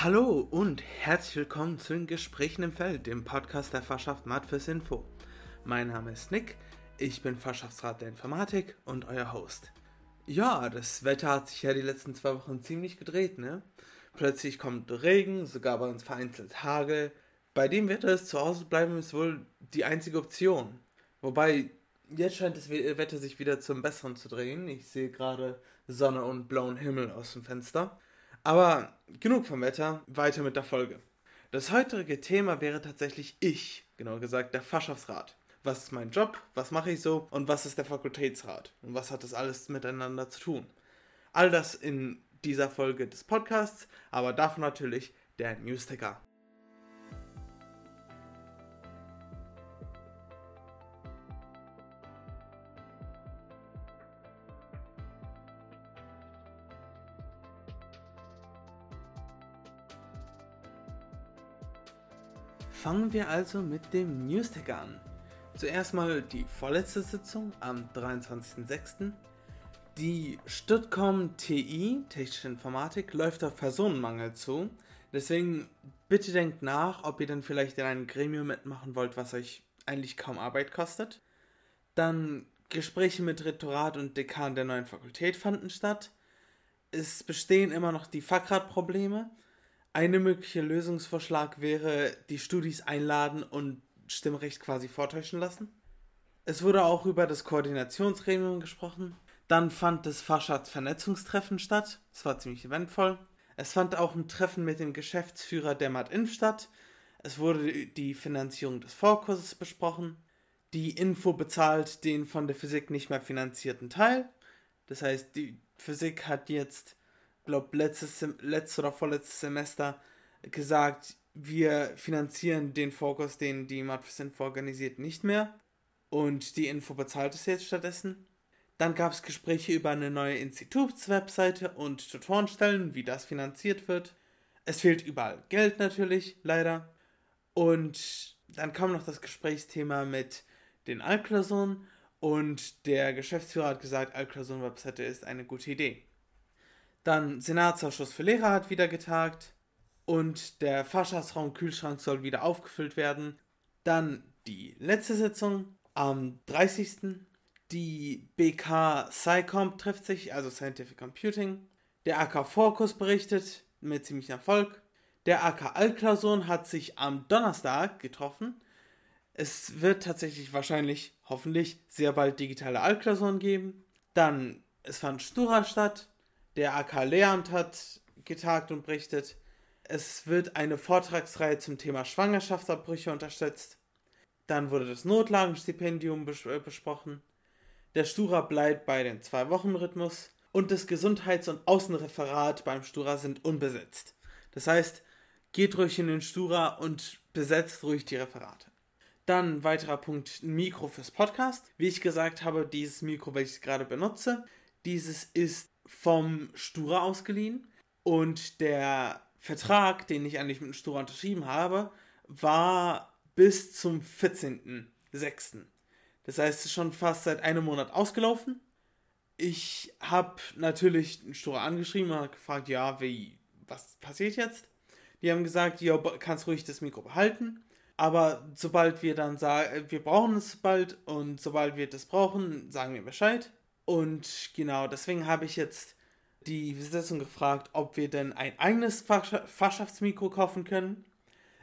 Hallo und herzlich willkommen zu den Gesprächen im Feld, dem Podcast der Fachschaft Mat fürs Info. Mein Name ist Nick, ich bin Fachschaftsrat der Informatik und euer Host. Ja, das Wetter hat sich ja die letzten zwei Wochen ziemlich gedreht, ne? Plötzlich kommt Regen, sogar bei uns vereinzelt Hagel. Bei dem Wetter ist zu Hause bleiben ist wohl die einzige Option. Wobei, jetzt scheint das Wetter sich wieder zum Besseren zu drehen. Ich sehe gerade Sonne und blauen Himmel aus dem Fenster. Aber genug vom Wetter, weiter mit der Folge. Das heutige Thema wäre tatsächlich ich, genauer gesagt der Fachschaftsrat. Was ist mein Job, was mache ich so und was ist der Fakultätsrat und was hat das alles miteinander zu tun. All das in dieser Folge des Podcasts, aber davon natürlich der Newsticker. Fangen wir also mit dem Newsticker an. Zuerst mal die vorletzte Sitzung am 23.06. Die Stuttcom TI, Technische Informatik, läuft auf Personenmangel zu. Deswegen bitte denkt nach, ob ihr dann vielleicht in einem Gremium mitmachen wollt, was euch eigentlich kaum Arbeit kostet. Dann Gespräche mit Rektorat und Dekan der neuen Fakultät fanden statt. Es bestehen immer noch die Fahrradprobleme. Eine mögliche Lösungsvorschlag wäre, die Studis einladen und Stimmrecht quasi vortäuschen lassen. Es wurde auch über das Koordinationsgremium gesprochen. Dann fand das Faschat-Vernetzungstreffen statt. Es war ziemlich eventvoll. Es fand auch ein Treffen mit dem Geschäftsführer der MAT-Inf statt. Es wurde die Finanzierung des Vorkurses besprochen. Die Info bezahlt den von der Physik nicht mehr finanzierten Teil. Das heißt, die Physik hat jetzt, glaube letztes, letztes oder vorletztes Semester gesagt, wir finanzieren den Fokus, den die MAT-Info organisiert, nicht mehr. Und die Info bezahlt es jetzt stattdessen. Dann gab es Gespräche über eine neue Institutswebseite und Tutorenstellen, wie das finanziert wird. Es fehlt überall Geld natürlich, leider. Und dann kam noch das Gesprächsthema mit den Altklausuren und der Geschäftsführer hat gesagt, Altklausuren-Webseite ist eine gute Idee. Dann Senatsausschuss für Lehrer hat wieder getagt und der Fachschaftsraum Kühlschrank soll wieder aufgefüllt werden. Dann die letzte Sitzung am 30. Die BK SciComp trifft sich, also Scientific Computing. Der AK Fokus berichtet mit ziemlichem Erfolg. Der AK Altklausuren hat sich am Donnerstag getroffen. Es wird tatsächlich wahrscheinlich, hoffentlich, sehr bald digitale Altklausuren geben. Dann, es fand Stura statt. Der AK Lehramt hat getagt und berichtet. Es wird eine Vortragsreihe zum Thema Schwangerschaftsabbrüche unterstützt. Dann wurde das Notlagenstipendium bes äh, besprochen. Der Stura bleibt bei dem Zwei-Wochen-Rhythmus und das Gesundheits- und Außenreferat beim Stura sind unbesetzt. Das heißt, geht ruhig in den Stura und besetzt ruhig die Referate. Dann weiterer Punkt, Mikro fürs Podcast. Wie ich gesagt habe, dieses Mikro, welches ich gerade benutze, dieses ist vom Stura ausgeliehen und der Vertrag, den ich eigentlich mit dem Stura unterschrieben habe, war bis zum 14.06. Das heißt, schon fast seit einem Monat ausgelaufen. Ich habe natürlich einen Stura angeschrieben und gefragt, ja, wie, was passiert jetzt? Die haben gesagt, ja, kannst ruhig das Mikro behalten. Aber sobald wir dann sagen, wir brauchen es bald und sobald wir das brauchen, sagen wir Bescheid. Und genau, deswegen habe ich jetzt die Besetzung gefragt, ob wir denn ein eigenes Fachschaftsmikro kaufen können.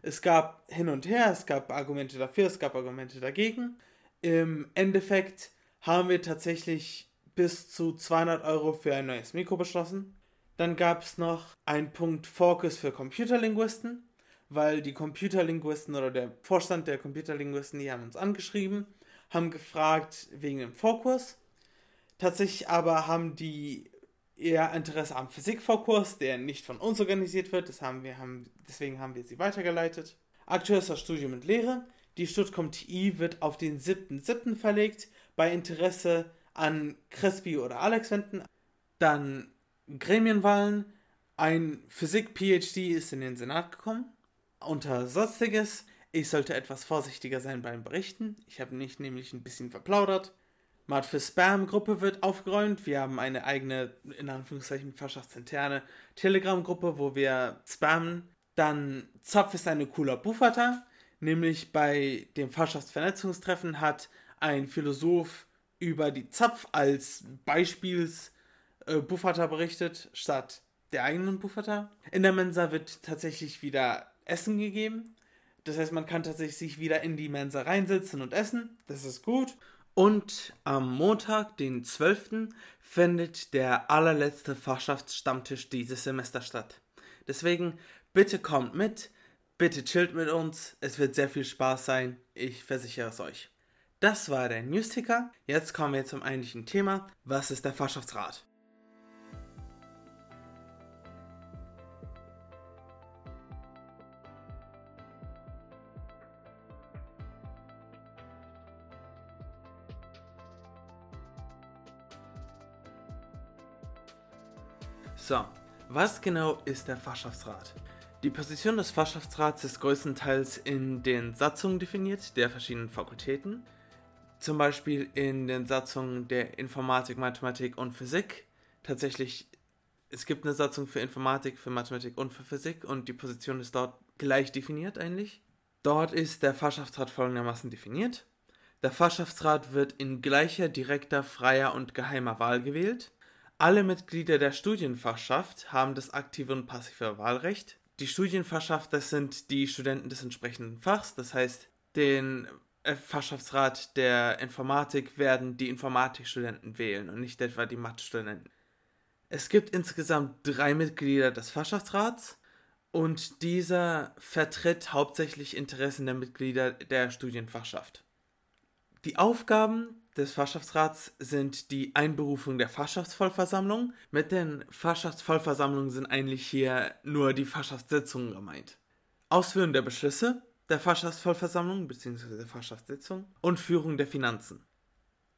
Es gab hin und her, es gab Argumente dafür, es gab Argumente dagegen. Im Endeffekt haben wir tatsächlich bis zu 200 Euro für ein neues Mikro beschlossen. Dann gab es noch einen Punkt Focus für Computerlinguisten, weil die Computerlinguisten oder der Vorstand der Computerlinguisten, die haben uns angeschrieben, haben gefragt wegen dem Fokus. Tatsächlich aber haben die eher Interesse am Physik-Vorkurs, der nicht von uns organisiert wird. Das haben wir, haben, deswegen haben wir sie weitergeleitet. Aktuell ist das Studium mit Lehre. Die Stuttgart TI wird auf den 7.7. verlegt. Bei Interesse an Crespi oder Alex wenden. Dann Gremienwahlen. Ein Physik-PhD ist in den Senat gekommen. Unter Sonstiges. Ich sollte etwas vorsichtiger sein beim Berichten. Ich habe nicht nämlich ein bisschen verplaudert. Mat für Spam-Gruppe wird aufgeräumt. Wir haben eine eigene, in Anführungszeichen, fachschaftsinterne Telegram-Gruppe, wo wir spammen. Dann Zopf ist eine cooler Bufferter. Nämlich bei dem Fachschaftsvernetzungstreffen hat ein Philosoph über die Zapf als Beispiels äh, berichtet, statt der eigenen Bufferter. In der Mensa wird tatsächlich wieder Essen gegeben. Das heißt, man kann tatsächlich sich wieder in die Mensa reinsetzen und essen. Das ist gut. Und am Montag, den 12., findet der allerletzte Fachschaftsstammtisch dieses Semester statt. Deswegen bitte kommt mit, bitte chillt mit uns, es wird sehr viel Spaß sein, ich versichere es euch. Das war der Newsticker. Jetzt kommen wir zum eigentlichen Thema. Was ist der Fachschaftsrat? So, was genau ist der Fachschaftsrat? Die Position des Fachschaftsrats ist größtenteils in den Satzungen definiert der verschiedenen Fakultäten. Zum Beispiel in den Satzungen der Informatik, Mathematik und Physik. Tatsächlich, es gibt eine Satzung für Informatik, für Mathematik und für Physik und die Position ist dort gleich definiert eigentlich. Dort ist der Fachschaftsrat folgendermaßen definiert. Der Fachschaftsrat wird in gleicher, direkter, freier und geheimer Wahl gewählt. Alle Mitglieder der Studienfachschaft haben das aktive und passive Wahlrecht. Die Studienfachschaft, das sind die Studenten des entsprechenden Fachs, das heißt, den äh, Fachschaftsrat der Informatik werden die Informatikstudenten wählen und nicht etwa die Mathestudenten. Es gibt insgesamt drei Mitglieder des Fachschaftsrats und dieser vertritt hauptsächlich Interessen der Mitglieder der Studienfachschaft. Die Aufgaben des Fachschaftsrats sind die Einberufung der Fachschaftsvollversammlung. Mit den Fachschaftsvollversammlungen sind eigentlich hier nur die Fachschaftssitzungen gemeint. Ausführen der Beschlüsse der Fachschaftsvollversammlung bzw. der Fachschaftssitzung und Führung der Finanzen.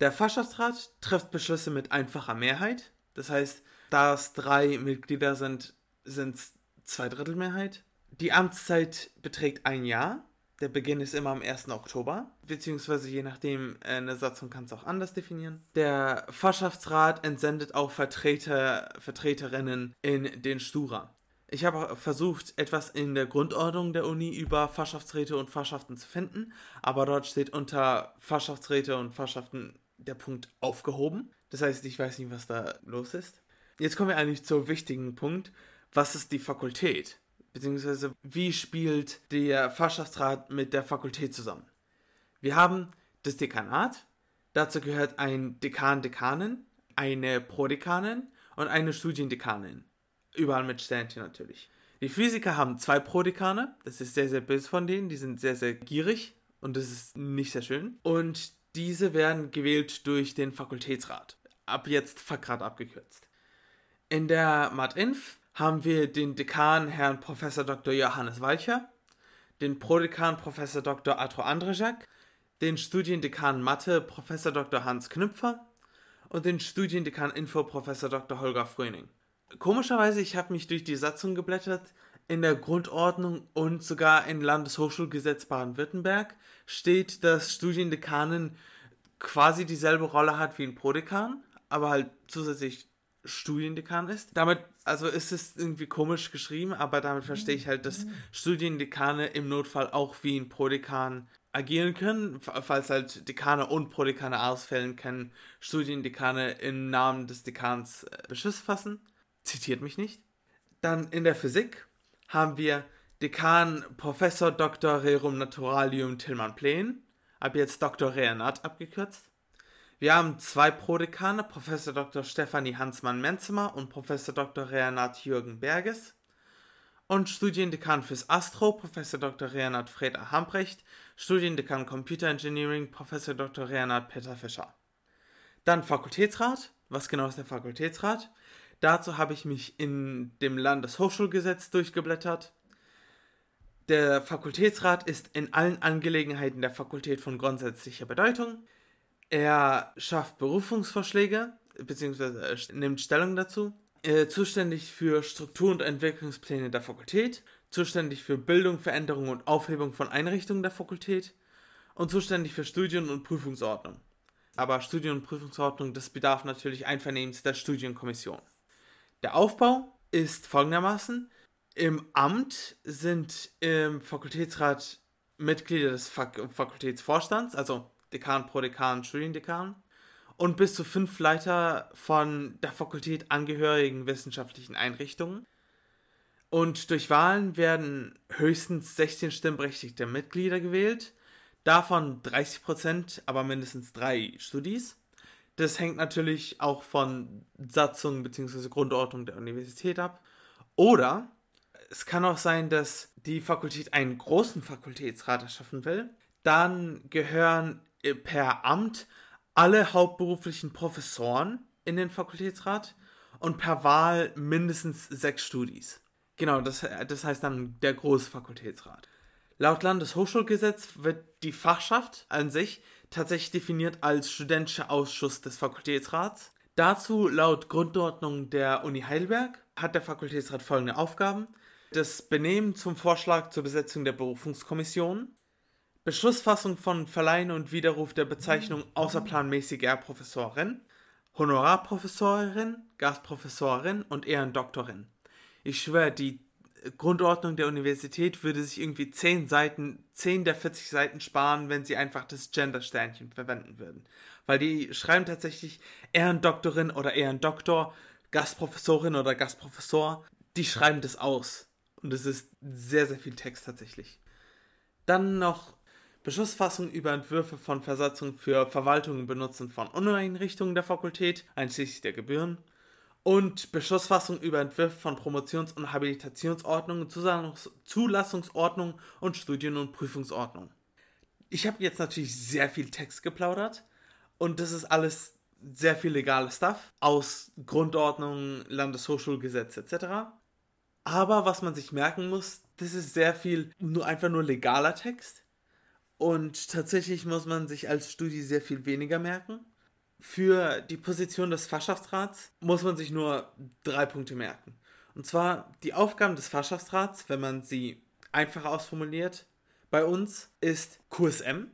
Der Fachschaftsrat trifft Beschlüsse mit einfacher Mehrheit. Das heißt, da es drei Mitglieder sind, sind es Zweidrittelmehrheit. Die Amtszeit beträgt ein Jahr der Beginn ist immer am 1. Oktober, beziehungsweise je nachdem, äh, eine Satzung kann es auch anders definieren. Der Fachschaftsrat entsendet auch Vertreter, Vertreterinnen in den Stura. Ich habe versucht, etwas in der Grundordnung der Uni über Fachschaftsräte und Fachschaften zu finden, aber dort steht unter Fachschaftsräte und Fachschaften der Punkt aufgehoben. Das heißt, ich weiß nicht, was da los ist. Jetzt kommen wir eigentlich zum wichtigen Punkt. Was ist die Fakultät? Beziehungsweise wie spielt der Fachschaftsrat mit der Fakultät zusammen. Wir haben das Dekanat, dazu gehört ein Dekan, Dekanin, eine Prodekanin und eine Studiendekanin. Überall mit Sternchen natürlich. Die Physiker haben zwei Prodekane, das ist sehr, sehr böse von denen, die sind sehr, sehr gierig und das ist nicht sehr schön. Und diese werden gewählt durch den Fakultätsrat. Ab jetzt Fachrat abgekürzt. In der Mat-Inf haben wir den Dekan Herrn Prof. Dr. Johannes Walcher, den Prodekan Prof. Dr. Arthur Andrzejak, den Studiendekan Mathe Prof. Dr. Hans Knüpfer und den Studiendekan Info Prof. Dr. Holger Fröning. Komischerweise, ich habe mich durch die Satzung geblättert. In der Grundordnung und sogar im Landeshochschulgesetz Baden-Württemberg steht, dass Studiendekanen quasi dieselbe Rolle hat wie ein Prodekan, aber halt zusätzlich Studiendekan ist. Damit, also ist es irgendwie komisch geschrieben, aber damit verstehe ich halt, dass Studiendekane im Notfall auch wie ein Prodekan agieren können, falls halt Dekane und Prodekane ausfällen, können Studiendekane im Namen des Dekans äh, Beschluss fassen. Zitiert mich nicht. Dann in der Physik haben wir Dekan Professor Dr. Rerum Naturalium Tillmann Plen, ab jetzt Dr. Reanat abgekürzt. Wir haben zwei Prodekane, Professor Dr. Stefanie Hansmann-Menzemer und Professor Dr. Renat Jürgen Berges. Und Studiendekan fürs Astro, Professor Dr. Renat Freda Hambrecht, Studiendekan Computer Engineering, Professor Dr. Renat Peter Fischer. Dann Fakultätsrat. Was genau ist der Fakultätsrat? Dazu habe ich mich in dem Landeshochschulgesetz durchgeblättert. Der Fakultätsrat ist in allen Angelegenheiten der Fakultät von grundsätzlicher Bedeutung. Er schafft Berufungsvorschläge, beziehungsweise nimmt Stellung dazu. Äh, zuständig für Struktur- und Entwicklungspläne der Fakultät, zuständig für Bildung, Veränderung und Aufhebung von Einrichtungen der Fakultät und zuständig für Studien- und Prüfungsordnung. aber Studien- und Prüfungsordnung, das bedarf natürlich Einvernehmens der Studienkommission. Der Aufbau ist folgendermaßen. Im Amt sind im Fakultätsrat Mitglieder des Fak Fakultätsvorstands, also Dekan, Prodekan, Studiendekan und bis zu fünf Leiter von der Fakultät angehörigen wissenschaftlichen Einrichtungen. Und durch Wahlen werden höchstens 16 stimmberechtigte Mitglieder gewählt, davon 30%, aber mindestens drei Studis. Das hängt natürlich auch von Satzung bzw. Grundordnung der Universität ab. Oder es kann auch sein, dass die Fakultät einen großen Fakultätsrat erschaffen will. Dann gehören per Amt alle hauptberuflichen Professoren in den Fakultätsrat und per Wahl mindestens sechs Studis. Genau, das, das heißt dann der große Fakultätsrat. Laut Landeshochschulgesetz wird die Fachschaft an sich tatsächlich definiert als studentischer Ausschuss des Fakultätsrats. Dazu laut Grundordnung der Uni Heidelberg hat der Fakultätsrat folgende Aufgaben. Das Benehmen zum Vorschlag zur Besetzung der Berufungskommission, Beschlussfassung von Verleihen und Widerruf der Bezeichnung außerplanmäßiger Professorin, Honorarprofessorin, Gastprofessorin und Ehrendoktorin. Ich schwöre, die Grundordnung der Universität würde sich irgendwie 10 Seiten, 10 der 40 Seiten sparen, wenn sie einfach das Gender-Sternchen verwenden würden. Weil die schreiben tatsächlich Ehrendoktorin oder Ehrendoktor, Gastprofessorin oder Gastprofessor. Die schreiben das aus. Und es ist sehr, sehr viel Text tatsächlich. Dann noch Beschlussfassung über Entwürfe von Versatzungen für Verwaltung und Benutzen von Uneinrichtungen der Fakultät, einschließlich der Gebühren. Und Beschlussfassung über Entwürfe von Promotions- und Habilitationsordnungen, Zulassungsordnungen und Studien- und Prüfungsordnungen. Ich habe jetzt natürlich sehr viel Text geplaudert und das ist alles sehr viel legales Stuff aus Grundordnung, Landeshochschulgesetz etc. Aber was man sich merken muss, das ist sehr viel nur einfach nur legaler Text und tatsächlich muss man sich als Studi sehr viel weniger merken. Für die Position des Fachschaftsrats muss man sich nur drei Punkte merken. Und zwar die Aufgaben des Fachschaftsrats, wenn man sie einfach ausformuliert, bei uns ist QSM,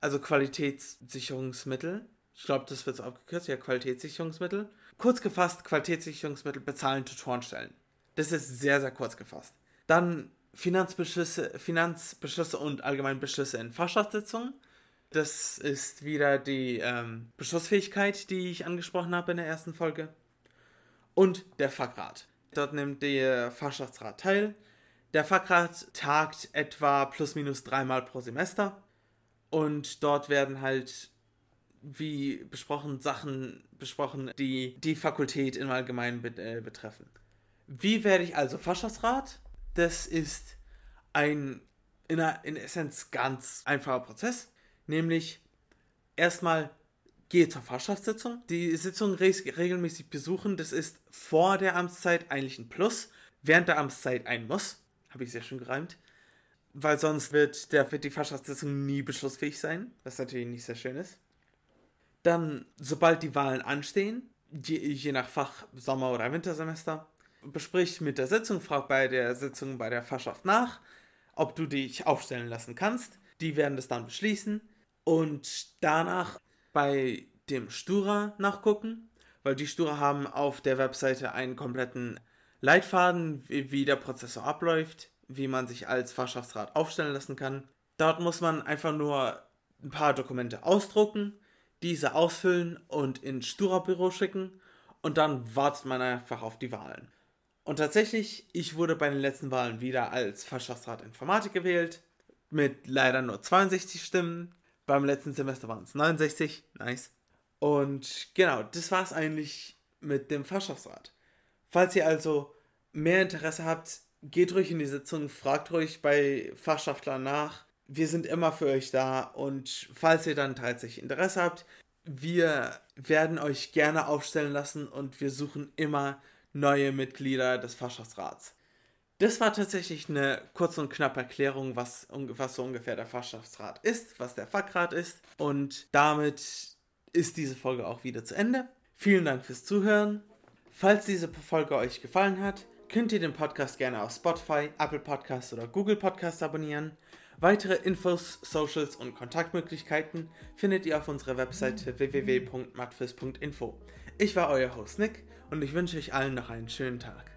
also Qualitätssicherungsmittel. Ich glaube, das wird so abgekürzt, ja, Qualitätssicherungsmittel. Kurz gefasst, Qualitätssicherungsmittel bezahlen Tutorenstellen. Das ist sehr, sehr kurz gefasst. Dann Finanzbeschlüsse, Finanzbeschlüsse und allgemein Beschlüsse in Fachschaftssitzungen. Das ist wieder die ähm, Beschlussfähigkeit, die ich angesprochen habe in der ersten Folge. Und der Fachrat. Dort nimmt der Fachschaftsrat teil. Der Fachrat tagt etwa plus minus dreimal pro Semester. Und dort werden halt, wie besprochen, Sachen besprochen, die die Fakultät im Allgemeinen äh, betreffen. Wie werde ich also Fachschaftsrat? Das ist ein in, einer, in Essenz ganz einfacher Prozess. Nämlich erstmal gehe zur Fachschaftssitzung. Die Sitzung re regelmäßig besuchen, das ist vor der Amtszeit eigentlich ein Plus. Während der Amtszeit ein Muss. Habe ich sehr schön gereimt. Weil sonst wird, der, wird die Fachschaftssitzung nie beschlussfähig sein, was natürlich nicht sehr schön ist. Dann, sobald die Wahlen anstehen, je, je nach Fach Sommer- oder Wintersemester, besprich mit der Sitzung, frag bei der Sitzung bei der Fachschaft nach, ob du dich aufstellen lassen kannst. Die werden das dann beschließen und danach bei dem Stura nachgucken, weil die Stura haben auf der Webseite einen kompletten Leitfaden, wie, der Prozessor abläuft, wie man sich als Fachschaftsrat aufstellen lassen kann. Dort muss man einfach nur ein paar Dokumente ausdrucken, diese ausfüllen und ins Stura-Büro schicken und dann wartet man einfach auf die Wahlen. Und tatsächlich, ich wurde bei den letzten Wahlen wieder als Fachschaftsrat Informatik gewählt, mit leider nur 62 Stimmen. Beim letzten Semester waren es 69, nice. Und genau, das war es eigentlich mit dem Fachschaftsrat. Falls ihr also mehr Interesse habt, geht ruhig in die Sitzung, fragt ruhig bei Fachschaftlern nach. Wir sind immer für euch da und falls ihr dann tatsächlich Interesse habt, wir werden euch gerne aufstellen lassen und wir suchen immer neue Mitglieder des Fachschaftsrats. Das war tatsächlich eine kurze und knappe Erklärung, was, was so ungefähr der Fachschaftsrat ist, was der Fachrat ist. Und damit ist diese Folge auch wieder zu Ende. Vielen Dank fürs Zuhören. Falls diese Folge euch gefallen hat, könnt ihr den Podcast gerne auf Spotify, Apple Podcasts oder Google Podcasts abonnieren. Weitere Infos, Socials und Kontaktmöglichkeiten findet ihr auf unserer Webseite www.matfis.info. Ich war euer Host Nick und ich wünsche euch allen noch einen schönen Tag.